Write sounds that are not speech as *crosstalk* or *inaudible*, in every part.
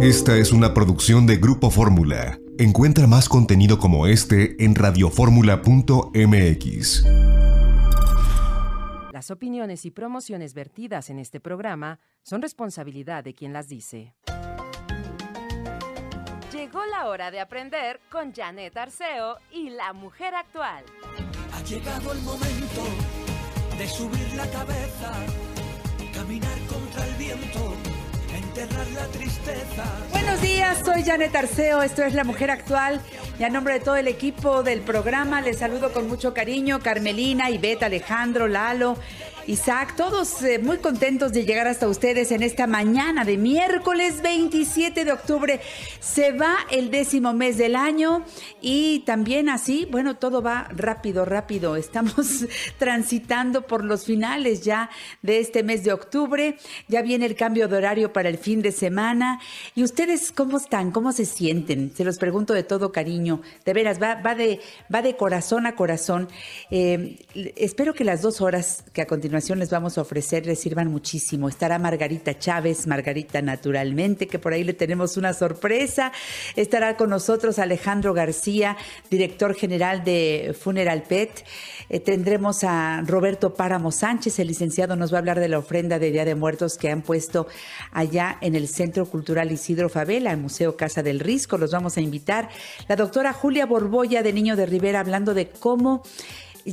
Esta es una producción de Grupo Fórmula. Encuentra más contenido como este en radioformula.mx. Las opiniones y promociones vertidas en este programa son responsabilidad de quien las dice. Llegó la hora de aprender con Janet Arceo y la mujer actual. Ha llegado el momento de subir la cabeza, caminar contra el viento, Buenos días, soy Janet Arceo, esto es La Mujer Actual y a nombre de todo el equipo del programa les saludo con mucho cariño, Carmelina, Ivette, Alejandro, Lalo. Isaac, todos eh, muy contentos de llegar hasta ustedes en esta mañana de miércoles 27 de octubre. Se va el décimo mes del año y también así, bueno, todo va rápido, rápido. Estamos *laughs* transitando por los finales ya de este mes de octubre. Ya viene el cambio de horario para el fin de semana. ¿Y ustedes cómo están? ¿Cómo se sienten? Se los pregunto de todo cariño. De veras, va, va, de, va de corazón a corazón. Eh, espero que las dos horas que a continuación les vamos a ofrecer les sirvan muchísimo. Estará Margarita Chávez, Margarita naturalmente, que por ahí le tenemos una sorpresa. Estará con nosotros Alejandro García, director general de Funeral Pet. Eh, tendremos a Roberto Páramo Sánchez, el licenciado nos va a hablar de la ofrenda de Día de Muertos que han puesto allá en el Centro Cultural Isidro Favela, el Museo Casa del Risco. Los vamos a invitar. La doctora Julia Borboya de Niño de Rivera hablando de cómo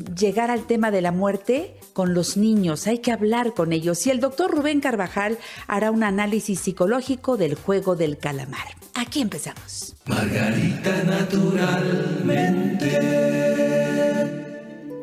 llegar al tema de la muerte con los niños, hay que hablar con ellos y el doctor Rubén Carvajal hará un análisis psicológico del juego del calamar. Aquí empezamos. Margarita naturalmente.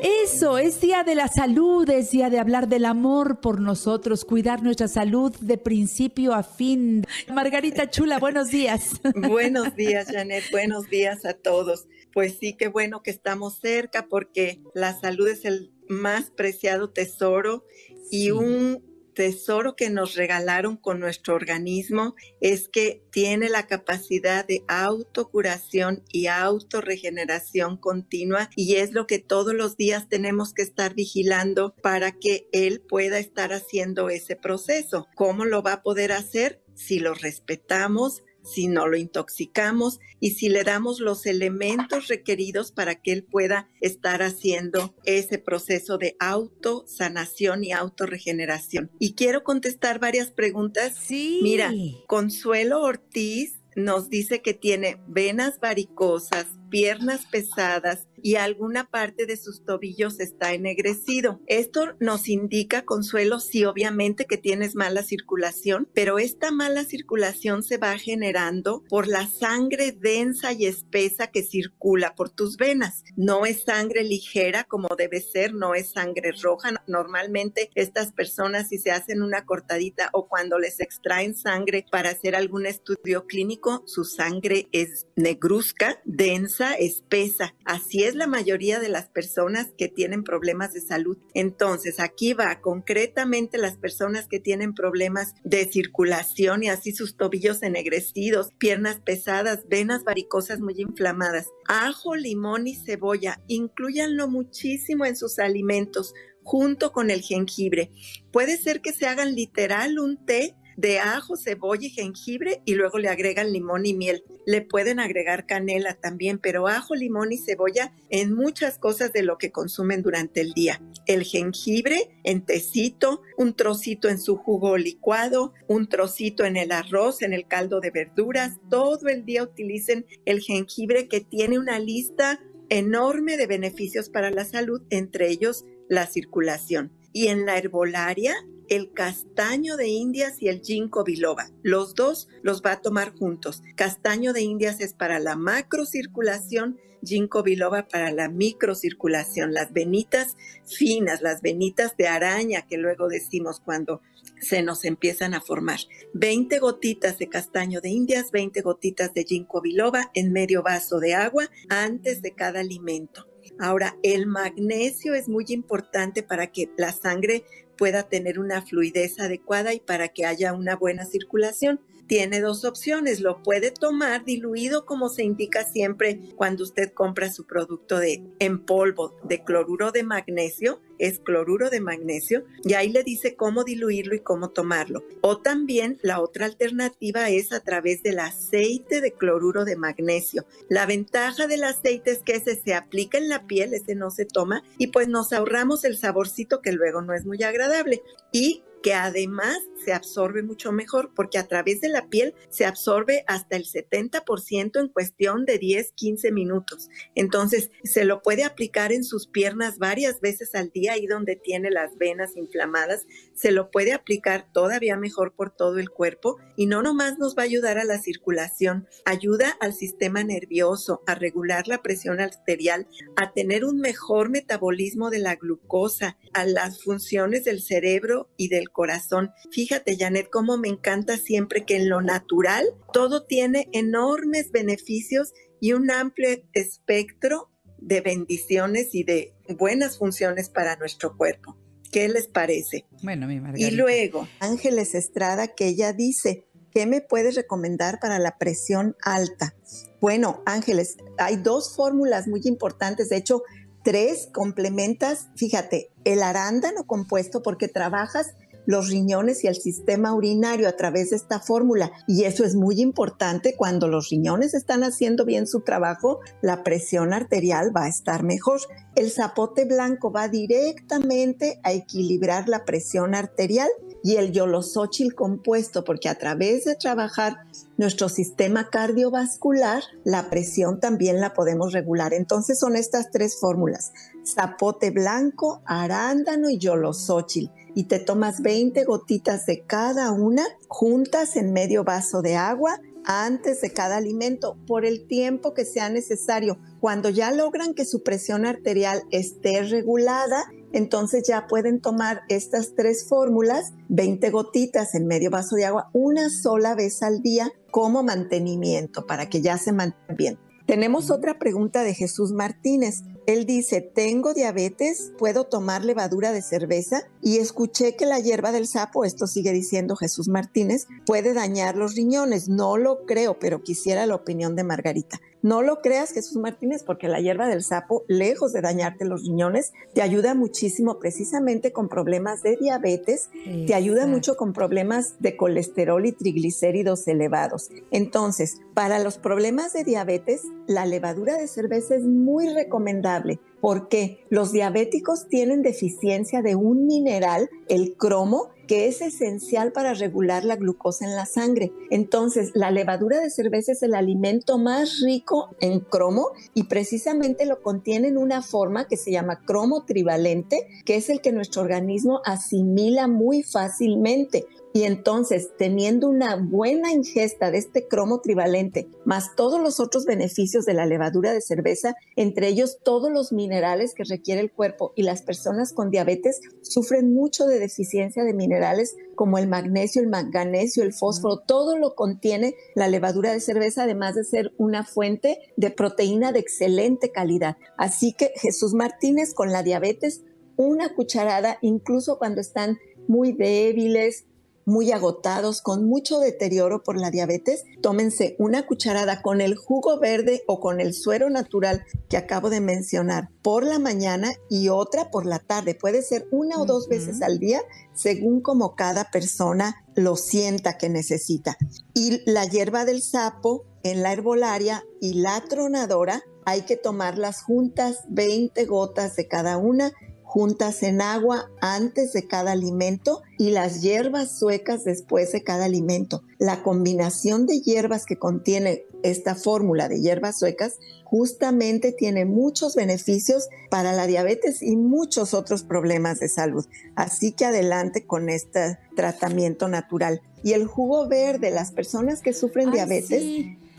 Eso, es día de la salud, es día de hablar del amor por nosotros, cuidar nuestra salud de principio a fin. Margarita Chula, buenos días. Buenos días, Janet, buenos días a todos. Pues sí, qué bueno que estamos cerca porque la salud es el más preciado tesoro y un tesoro que nos regalaron con nuestro organismo es que tiene la capacidad de autocuración y autorregeneración continua y es lo que todos los días tenemos que estar vigilando para que él pueda estar haciendo ese proceso. ¿Cómo lo va a poder hacer? Si lo respetamos, si no lo intoxicamos y si le damos los elementos requeridos para que él pueda estar haciendo ese proceso de autosanación y autorregeneración. Y quiero contestar varias preguntas. Sí. Mira, Consuelo Ortiz nos dice que tiene venas varicosas, piernas pesadas y alguna parte de sus tobillos está ennegrecido. Esto nos indica, Consuelo, sí, obviamente que tienes mala circulación, pero esta mala circulación se va generando por la sangre densa y espesa que circula por tus venas. No es sangre ligera como debe ser, no es sangre roja. Normalmente estas personas si se hacen una cortadita o cuando les extraen sangre para hacer algún estudio clínico, su sangre es negruzca, densa, espesa. Así es la mayoría de las personas que tienen problemas de salud. Entonces, aquí va concretamente las personas que tienen problemas de circulación y así sus tobillos ennegrecidos, piernas pesadas, venas varicosas muy inflamadas. Ajo, limón y cebolla, incluyanlo muchísimo en sus alimentos junto con el jengibre. Puede ser que se hagan literal un té de ajo, cebolla y jengibre y luego le agregan limón y miel. Le pueden agregar canela también, pero ajo, limón y cebolla en muchas cosas de lo que consumen durante el día. El jengibre en tecito, un trocito en su jugo licuado, un trocito en el arroz, en el caldo de verduras. Todo el día utilicen el jengibre que tiene una lista enorme de beneficios para la salud, entre ellos la circulación. Y en la herbolaria el castaño de Indias y el ginkgo biloba. Los dos los va a tomar juntos. Castaño de Indias es para la macrocirculación, ginkgo biloba para la microcirculación. Las venitas finas, las venitas de araña que luego decimos cuando se nos empiezan a formar. 20 gotitas de castaño de Indias, 20 gotitas de ginkgo biloba en medio vaso de agua antes de cada alimento. Ahora, el magnesio es muy importante para que la sangre pueda tener una fluidez adecuada y para que haya una buena circulación. Tiene dos opciones. Lo puede tomar diluido como se indica siempre cuando usted compra su producto de en polvo de cloruro de magnesio, es cloruro de magnesio, y ahí le dice cómo diluirlo y cómo tomarlo. O también la otra alternativa es a través del aceite de cloruro de magnesio. La ventaja del aceite es que ese se aplica en la piel, ese no se toma, y pues nos ahorramos el saborcito que luego no es muy agradable. Y que además se absorbe mucho mejor porque a través de la piel se absorbe hasta el 70% en cuestión de 10, 15 minutos. Entonces, se lo puede aplicar en sus piernas varias veces al día, ahí donde tiene las venas inflamadas, se lo puede aplicar todavía mejor por todo el cuerpo y no nomás nos va a ayudar a la circulación, ayuda al sistema nervioso, a regular la presión arterial, a tener un mejor metabolismo de la glucosa, a las funciones del cerebro y del corazón. Fíjate, Janet, cómo me encanta siempre que en lo natural todo tiene enormes beneficios y un amplio espectro de bendiciones y de buenas funciones para nuestro cuerpo. ¿Qué les parece? Bueno, mi Margarita. Y luego, Ángeles Estrada, que ella dice, ¿qué me puedes recomendar para la presión alta? Bueno, Ángeles, hay dos fórmulas muy importantes. De hecho, tres complementas, fíjate, el arándano compuesto porque trabajas los riñones y el sistema urinario a través de esta fórmula. Y eso es muy importante cuando los riñones están haciendo bien su trabajo, la presión arterial va a estar mejor. El zapote blanco va directamente a equilibrar la presión arterial y el yolosóchil compuesto, porque a través de trabajar nuestro sistema cardiovascular, la presión también la podemos regular. Entonces son estas tres fórmulas, zapote blanco, arándano y yolosóchil y te tomas 20 gotitas de cada una juntas en medio vaso de agua antes de cada alimento por el tiempo que sea necesario. Cuando ya logran que su presión arterial esté regulada, entonces ya pueden tomar estas tres fórmulas, 20 gotitas en medio vaso de agua, una sola vez al día como mantenimiento para que ya se mantengan bien. Tenemos otra pregunta de Jesús Martínez. Él dice, tengo diabetes, puedo tomar levadura de cerveza y escuché que la hierba del sapo, esto sigue diciendo Jesús Martínez, puede dañar los riñones. No lo creo, pero quisiera la opinión de Margarita. No lo creas, Jesús Martínez, porque la hierba del sapo, lejos de dañarte los riñones, te ayuda muchísimo precisamente con problemas de diabetes, te ayuda mucho con problemas de colesterol y triglicéridos elevados. Entonces, para los problemas de diabetes, la levadura de cerveza es muy recomendable porque los diabéticos tienen deficiencia de un mineral, el cromo, que es esencial para regular la glucosa en la sangre. Entonces, la levadura de cerveza es el alimento más rico en cromo y precisamente lo contiene en una forma que se llama cromo trivalente, que es el que nuestro organismo asimila muy fácilmente. Y entonces, teniendo una buena ingesta de este cromo trivalente, más todos los otros beneficios de la levadura de cerveza, entre ellos todos los minerales que requiere el cuerpo y las personas con diabetes sufren mucho de deficiencia de minerales como el magnesio, el manganesio, el fósforo, todo lo contiene la levadura de cerveza, además de ser una fuente de proteína de excelente calidad. Así que Jesús Martínez con la diabetes, una cucharada, incluso cuando están muy débiles, muy agotados, con mucho deterioro por la diabetes, tómense una cucharada con el jugo verde o con el suero natural que acabo de mencionar por la mañana y otra por la tarde. Puede ser una o dos veces al día, según como cada persona lo sienta que necesita. Y la hierba del sapo en la herbolaria y la tronadora hay que tomarlas juntas, 20 gotas de cada una juntas en agua antes de cada alimento y las hierbas suecas después de cada alimento. La combinación de hierbas que contiene esta fórmula de hierbas suecas justamente tiene muchos beneficios para la diabetes y muchos otros problemas de salud. Así que adelante con este tratamiento natural. Y el jugo verde, las personas que sufren diabetes,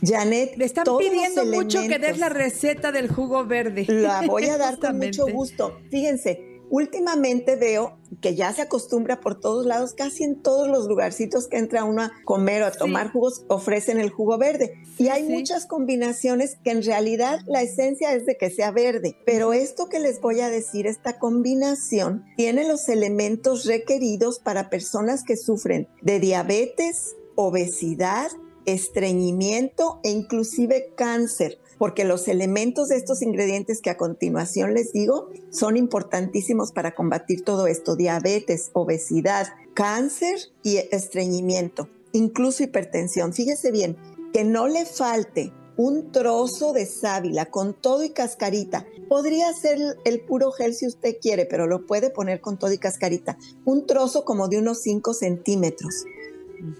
Janet, le están pidiendo mucho que des la receta del jugo verde. La voy a *laughs* dar con mucho gusto. Fíjense, últimamente veo que ya se acostumbra por todos lados, casi en todos los lugarcitos que entra uno a comer o a tomar jugos, ofrecen el jugo verde. Y hay muchas combinaciones que en realidad la esencia es de que sea verde. Pero esto que les voy a decir, esta combinación tiene los elementos requeridos para personas que sufren de diabetes, obesidad, estreñimiento e inclusive cáncer, porque los elementos de estos ingredientes que a continuación les digo son importantísimos para combatir todo esto, diabetes, obesidad, cáncer y estreñimiento, incluso hipertensión. Fíjese bien, que no le falte un trozo de sábila con todo y cascarita. Podría ser el puro gel si usted quiere, pero lo puede poner con todo y cascarita. Un trozo como de unos 5 centímetros.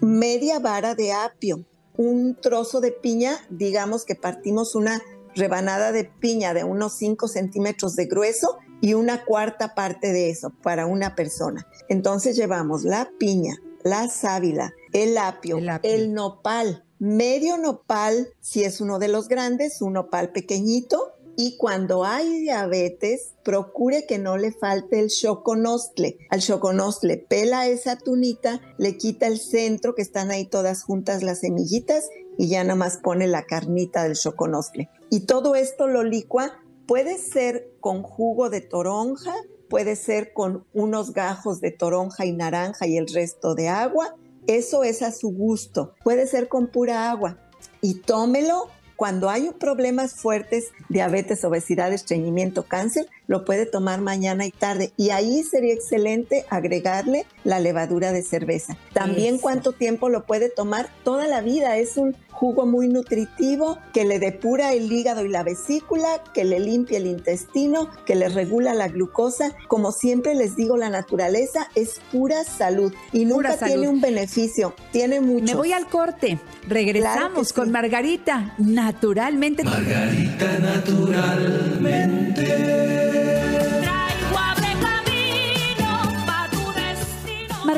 Media vara de apio. Un trozo de piña, digamos que partimos una rebanada de piña de unos 5 centímetros de grueso y una cuarta parte de eso para una persona. Entonces llevamos la piña, la sábila, el apio, el, apio. el nopal, medio nopal si es uno de los grandes, un nopal pequeñito. Y cuando hay diabetes, procure que no le falte el choconostle. Al choconostle pela esa tunita, le quita el centro, que están ahí todas juntas las semillitas, y ya nada más pone la carnita del choconostle. Y todo esto lo licua, puede ser con jugo de toronja, puede ser con unos gajos de toronja y naranja y el resto de agua, eso es a su gusto. Puede ser con pura agua. Y tómelo cuando hay problemas fuertes, diabetes, obesidad, estreñimiento, cáncer, lo puede tomar mañana y tarde. Y ahí sería excelente agregarle la levadura de cerveza. También cuánto tiempo lo puede tomar toda la vida. Es un jugo muy nutritivo que le depura el hígado y la vesícula, que le limpia el intestino, que le regula la glucosa. Como siempre les digo, la naturaleza es pura salud y nunca tiene un beneficio, tiene mucho. Me voy al corte. Regresamos con Margarita, naturalmente. Margarita, naturalmente.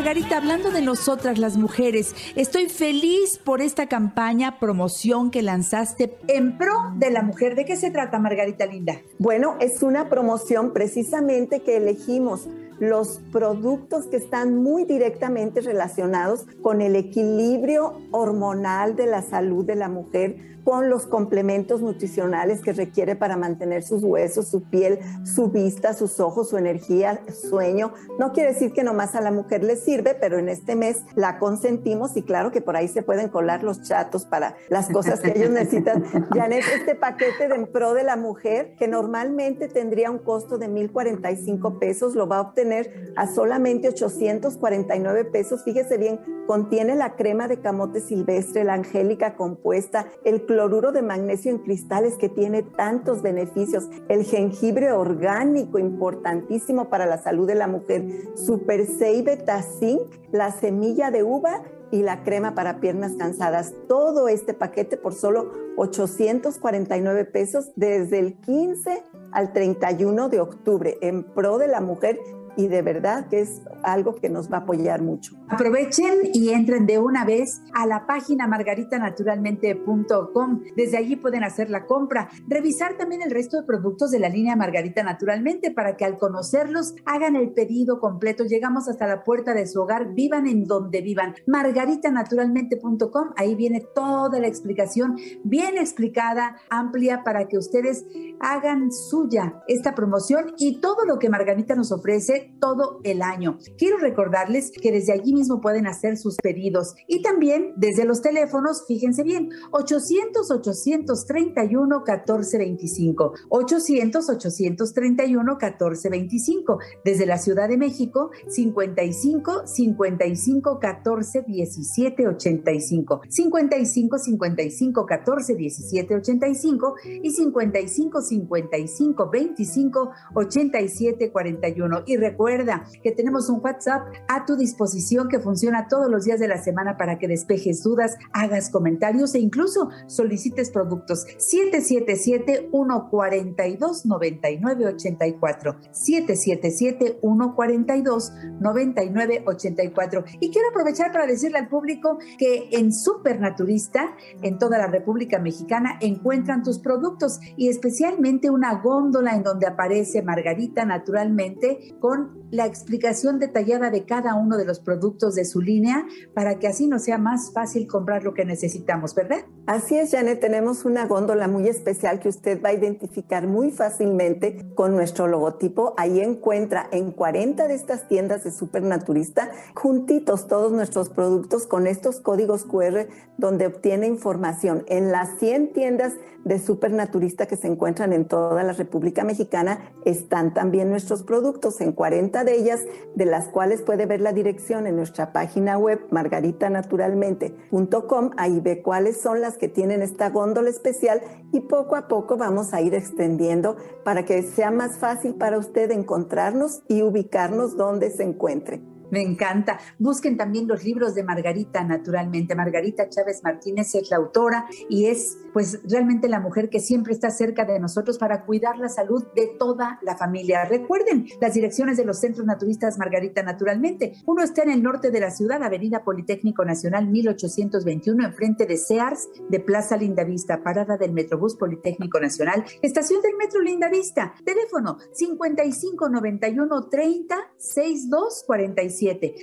Margarita, hablando de nosotras las mujeres, estoy feliz por esta campaña, promoción que lanzaste en pro de la mujer. ¿De qué se trata, Margarita Linda? Bueno, es una promoción precisamente que elegimos los productos que están muy directamente relacionados con el equilibrio hormonal de la salud de la mujer con los complementos nutricionales que requiere para mantener sus huesos, su piel, su vista, sus ojos, su energía, sueño. No quiere decir que nomás a la mujer le sirve, pero en este mes la consentimos y claro que por ahí se pueden colar los chatos para las cosas que ellos necesitan. *laughs* Janet, este paquete de en pro de la mujer, que normalmente tendría un costo de 1,045 pesos, lo va a obtener a solamente 849 pesos. Fíjese bien, contiene la crema de camote silvestre, la angélica compuesta, el cloruro de magnesio en cristales que tiene tantos beneficios, el jengibre orgánico importantísimo para la salud de la mujer, Super Beta Zinc, la semilla de uva y la crema para piernas cansadas. Todo este paquete por solo 849 pesos desde el 15 al 31 de octubre. En pro de la mujer y de verdad que es algo que nos va a apoyar mucho. Aprovechen y entren de una vez a la página margaritanaturalmente.com. Desde allí pueden hacer la compra, revisar también el resto de productos de la línea Margarita Naturalmente para que al conocerlos hagan el pedido completo. Llegamos hasta la puerta de su hogar, vivan en donde vivan. Margaritanaturalmente.com, ahí viene toda la explicación bien explicada, amplia para que ustedes hagan suya esta promoción y todo lo que Margarita nos ofrece todo el año. Quiero recordarles que desde allí mismo pueden hacer sus pedidos y también desde los teléfonos, fíjense bien, 800-831-1425, 800-831-1425, desde la Ciudad de México, 55 55 14 17 85, 55 55 14 17 85 y 55 55 25 87 41. Y Recuerda que tenemos un WhatsApp a tu disposición que funciona todos los días de la semana para que despejes dudas, hagas comentarios e incluso solicites productos. 777-142-9984. 777-142-9984. Y quiero aprovechar para decirle al público que en Supernaturista, en toda la República Mexicana, encuentran tus productos y especialmente una góndola en donde aparece Margarita naturalmente con la explicación detallada de cada uno de los productos de su línea para que así nos sea más fácil comprar lo que necesitamos, ¿verdad? Así es, Janet, tenemos una góndola muy especial que usted va a identificar muy fácilmente con nuestro logotipo. Ahí encuentra en 40 de estas tiendas de Supernaturista juntitos todos nuestros productos con estos códigos QR donde obtiene información. En las 100 tiendas de Supernaturista que se encuentran en toda la República Mexicana están también nuestros productos en 40 de ellas, de las cuales puede ver la dirección en nuestra página web margaritanaturalmente.com. Ahí ve cuáles son las que tienen esta góndola especial y poco a poco vamos a ir extendiendo para que sea más fácil para usted encontrarnos y ubicarnos donde se encuentre. Me encanta. Busquen también los libros de Margarita, naturalmente. Margarita Chávez Martínez es la autora y es pues realmente la mujer que siempre está cerca de nosotros para cuidar la salud de toda la familia. Recuerden las direcciones de los centros naturistas Margarita, naturalmente. Uno está en el norte de la ciudad, Avenida Politécnico Nacional 1821, enfrente de Sears, de Plaza Lindavista, parada del Metrobús Politécnico Nacional, estación del Metro Lindavista, teléfono 5591 30 62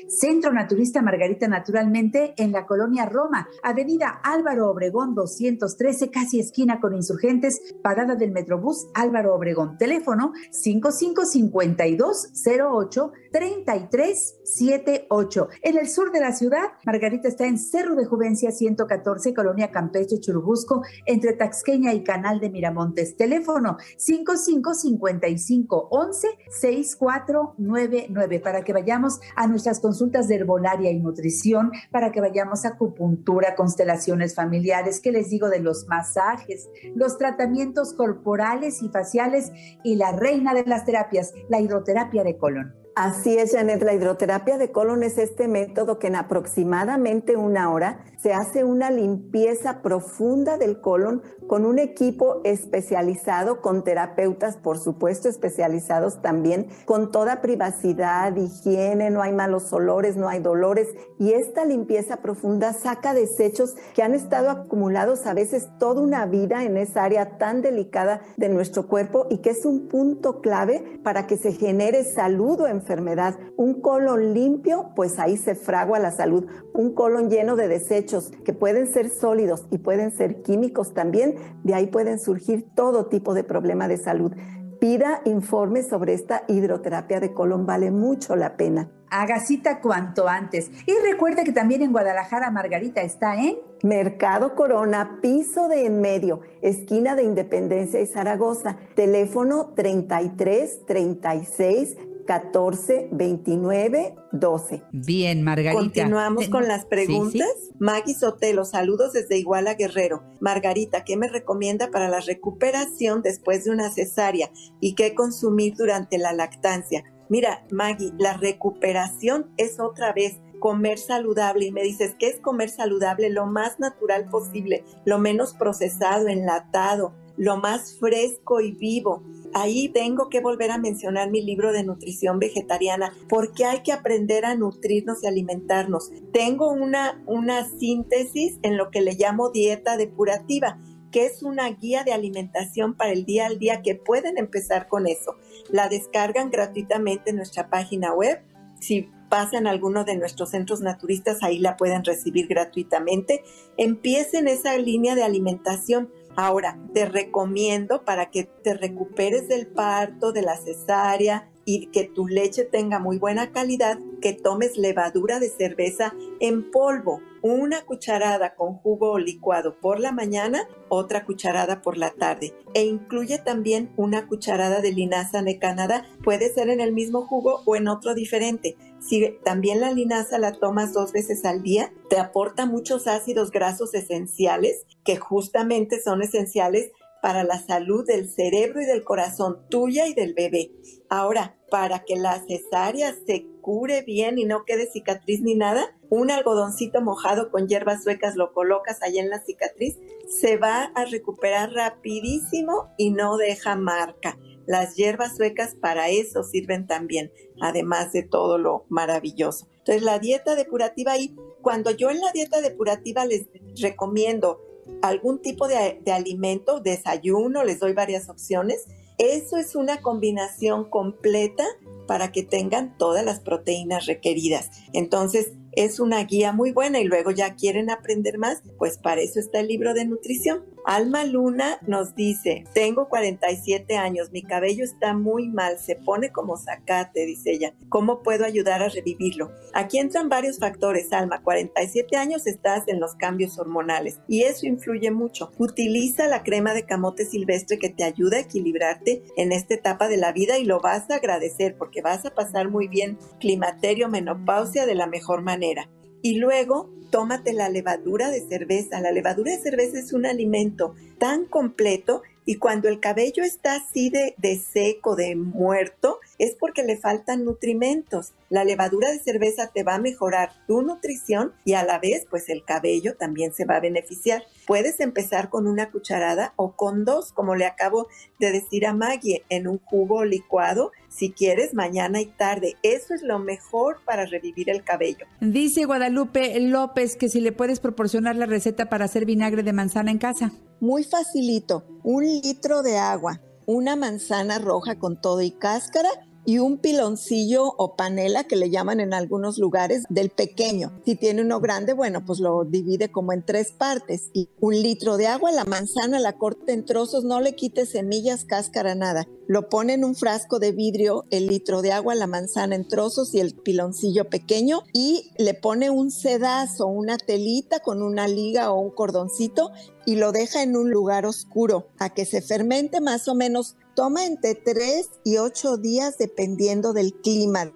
Centro Naturista Margarita Naturalmente en la colonia Roma, Avenida Álvaro Obregón 213, casi esquina con insurgentes, parada del Metrobús Álvaro Obregón. Teléfono 555208 3378. En el sur de la ciudad, Margarita está en Cerro de Juvencia 114, Colonia Campeche, Churubusco, entre Taxqueña y Canal de Miramontes. Teléfono 555511 6499 para que vayamos a a nuestras consultas de herbolaria y nutrición, para que vayamos a acupuntura, constelaciones familiares, que les digo de los masajes, los tratamientos corporales y faciales y la reina de las terapias, la hidroterapia de colon. Así es, Janet. La hidroterapia de colon es este método que en aproximadamente una hora se hace una limpieza profunda del colon con un equipo especializado, con terapeutas, por supuesto, especializados también, con toda privacidad, higiene, no hay malos olores, no hay dolores. Y esta limpieza profunda saca desechos que han estado acumulados a veces toda una vida en esa área tan delicada de nuestro cuerpo y que es un punto clave para que se genere salud o. Un colon limpio, pues ahí se fragua la salud. Un colon lleno de desechos que pueden ser sólidos y pueden ser químicos también, de ahí pueden surgir todo tipo de problema de salud. Pida informes sobre esta hidroterapia de colon, vale mucho la pena. Haga cita cuanto antes. Y recuerde que también en Guadalajara Margarita está en Mercado Corona, piso de en medio, esquina de Independencia y Zaragoza. Teléfono 33 36 14 29 12. Bien, Margarita. Continuamos con las preguntas. Maggie Sotelo, saludos desde Iguala Guerrero. Margarita, ¿qué me recomienda para la recuperación después de una cesárea y qué consumir durante la lactancia? Mira, Maggie, la recuperación es otra vez comer saludable y me dices, ¿qué es comer saludable? Lo más natural posible, lo menos procesado, enlatado, lo más fresco y vivo ahí tengo que volver a mencionar mi libro de nutrición vegetariana, porque hay que aprender a nutrirnos y alimentarnos. Tengo una, una síntesis en lo que le llamo dieta depurativa que es una guía de alimentación para el día al día que pueden empezar con eso. La descargan gratuitamente en nuestra página web. Si pasan a alguno de nuestros centros naturistas, ahí la pueden recibir gratuitamente. Empiecen esa línea de alimentación Ahora, te recomiendo para que te recuperes del parto, de la cesárea y que tu leche tenga muy buena calidad, que tomes levadura de cerveza en polvo, una cucharada con jugo licuado por la mañana, otra cucharada por la tarde. E incluye también una cucharada de linaza de Canadá, puede ser en el mismo jugo o en otro diferente. Si también la linaza la tomas dos veces al día, te aporta muchos ácidos grasos esenciales que justamente son esenciales para la salud del cerebro y del corazón tuya y del bebé. Ahora, para que la cesárea se cure bien y no quede cicatriz ni nada, un algodoncito mojado con hierbas suecas lo colocas ahí en la cicatriz, se va a recuperar rapidísimo y no deja marca. Las hierbas suecas para eso sirven también, además de todo lo maravilloso. Entonces, la dieta depurativa y cuando yo en la dieta depurativa les recomiendo algún tipo de, de alimento, desayuno, les doy varias opciones, eso es una combinación completa para que tengan todas las proteínas requeridas. Entonces, es una guía muy buena y luego ya quieren aprender más, pues para eso está el libro de nutrición. Alma Luna nos dice, tengo 47 años, mi cabello está muy mal, se pone como zacate, dice ella. ¿Cómo puedo ayudar a revivirlo? Aquí entran varios factores, Alma. 47 años estás en los cambios hormonales y eso influye mucho. Utiliza la crema de camote silvestre que te ayuda a equilibrarte en esta etapa de la vida y lo vas a agradecer porque vas a pasar muy bien climaterio, menopausia de la mejor manera. Y luego tómate la levadura de cerveza. La levadura de cerveza es un alimento tan completo y cuando el cabello está así de, seco, de muerto, es porque le faltan nutrimentos. La levadura de cerveza te va a mejorar tu nutrición y a la vez, pues el cabello también se va a beneficiar. Puedes empezar con una cucharada o con dos, como le acabo de decir a Maggie, en un jugo licuado si quieres mañana y tarde. Eso es lo mejor para revivir el cabello. Dice Guadalupe López que si le puedes proporcionar la receta para hacer vinagre de manzana en casa. Muy facilito, un litro de agua, una manzana roja con todo y cáscara y un piloncillo o panela que le llaman en algunos lugares del pequeño. Si tiene uno grande, bueno, pues lo divide como en tres partes y un litro de agua, la manzana la corta en trozos, no le quite semillas, cáscara, nada. Lo pone en un frasco de vidrio, el litro de agua, la manzana en trozos y el piloncillo pequeño y le pone un sedazo, una telita con una liga o un cordoncito y lo deja en un lugar oscuro a que se fermente más o menos Toma entre 3 y 8 días dependiendo del clima.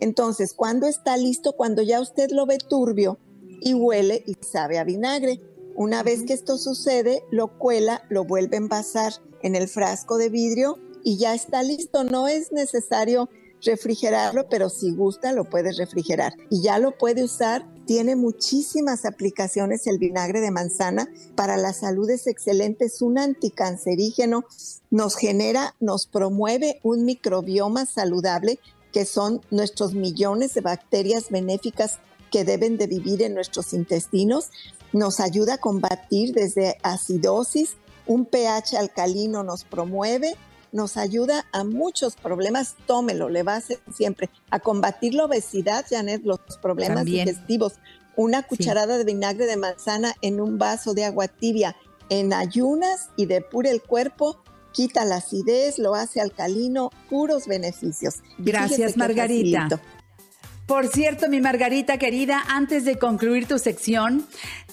Entonces, cuando está listo? Cuando ya usted lo ve turbio y huele y sabe a vinagre. Una vez que esto sucede, lo cuela, lo vuelve a envasar en el frasco de vidrio y ya está listo. No es necesario refrigerarlo, pero si gusta lo puede refrigerar y ya lo puede usar. Tiene muchísimas aplicaciones el vinagre de manzana. Para la salud es excelente, es un anticancerígeno, nos genera, nos promueve un microbioma saludable que son nuestros millones de bacterias benéficas que deben de vivir en nuestros intestinos. Nos ayuda a combatir desde acidosis, un pH alcalino nos promueve, nos ayuda a muchos problemas, tómelo, le va a hacer siempre a combatir la obesidad, Janet, los problemas digestivos. Una cucharada de vinagre de manzana en un vaso de agua tibia en ayunas y depura el cuerpo, quita la acidez, lo hace alcalino, puros beneficios. Gracias, Margarita. Por cierto, mi Margarita querida, antes de concluir tu sección,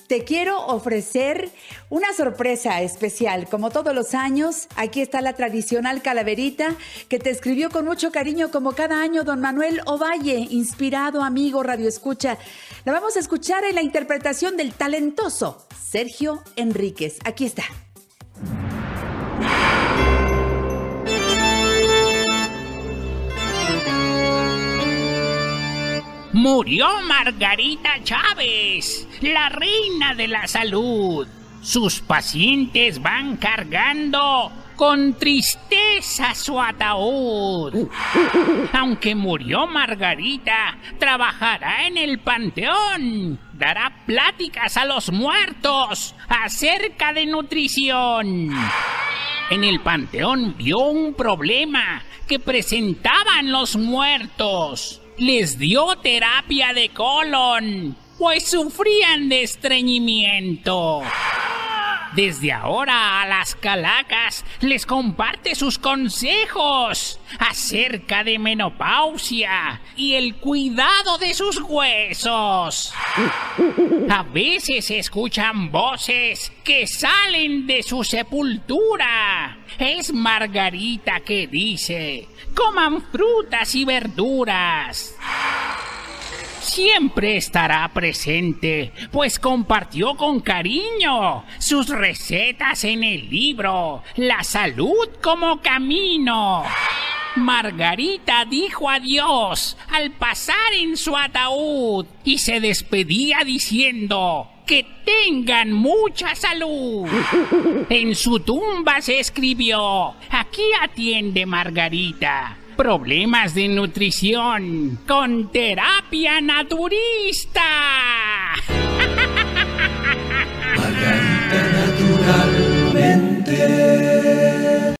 te quiero ofrecer una sorpresa especial. Como todos los años, aquí está la tradicional calaverita que te escribió con mucho cariño como cada año don Manuel Ovalle, inspirado amigo Radio Escucha. La vamos a escuchar en la interpretación del talentoso Sergio Enríquez. Aquí está. Murió Margarita Chávez, la reina de la salud. Sus pacientes van cargando con tristeza su ataúd. Aunque murió Margarita, trabajará en el panteón. Dará pláticas a los muertos acerca de nutrición. En el panteón vio un problema que presentaban los muertos les dio terapia de colon, pues sufrían de estreñimiento. Desde ahora a las calacas les comparte sus consejos acerca de menopausia y el cuidado de sus huesos. A veces escuchan voces que salen de su sepultura. Es Margarita que dice, coman frutas y verduras siempre estará presente, pues compartió con cariño sus recetas en el libro La salud como camino. Margarita dijo adiós al pasar en su ataúd y se despedía diciendo que tengan mucha salud. En su tumba se escribió, aquí atiende Margarita problemas de nutrición con terapia naturista.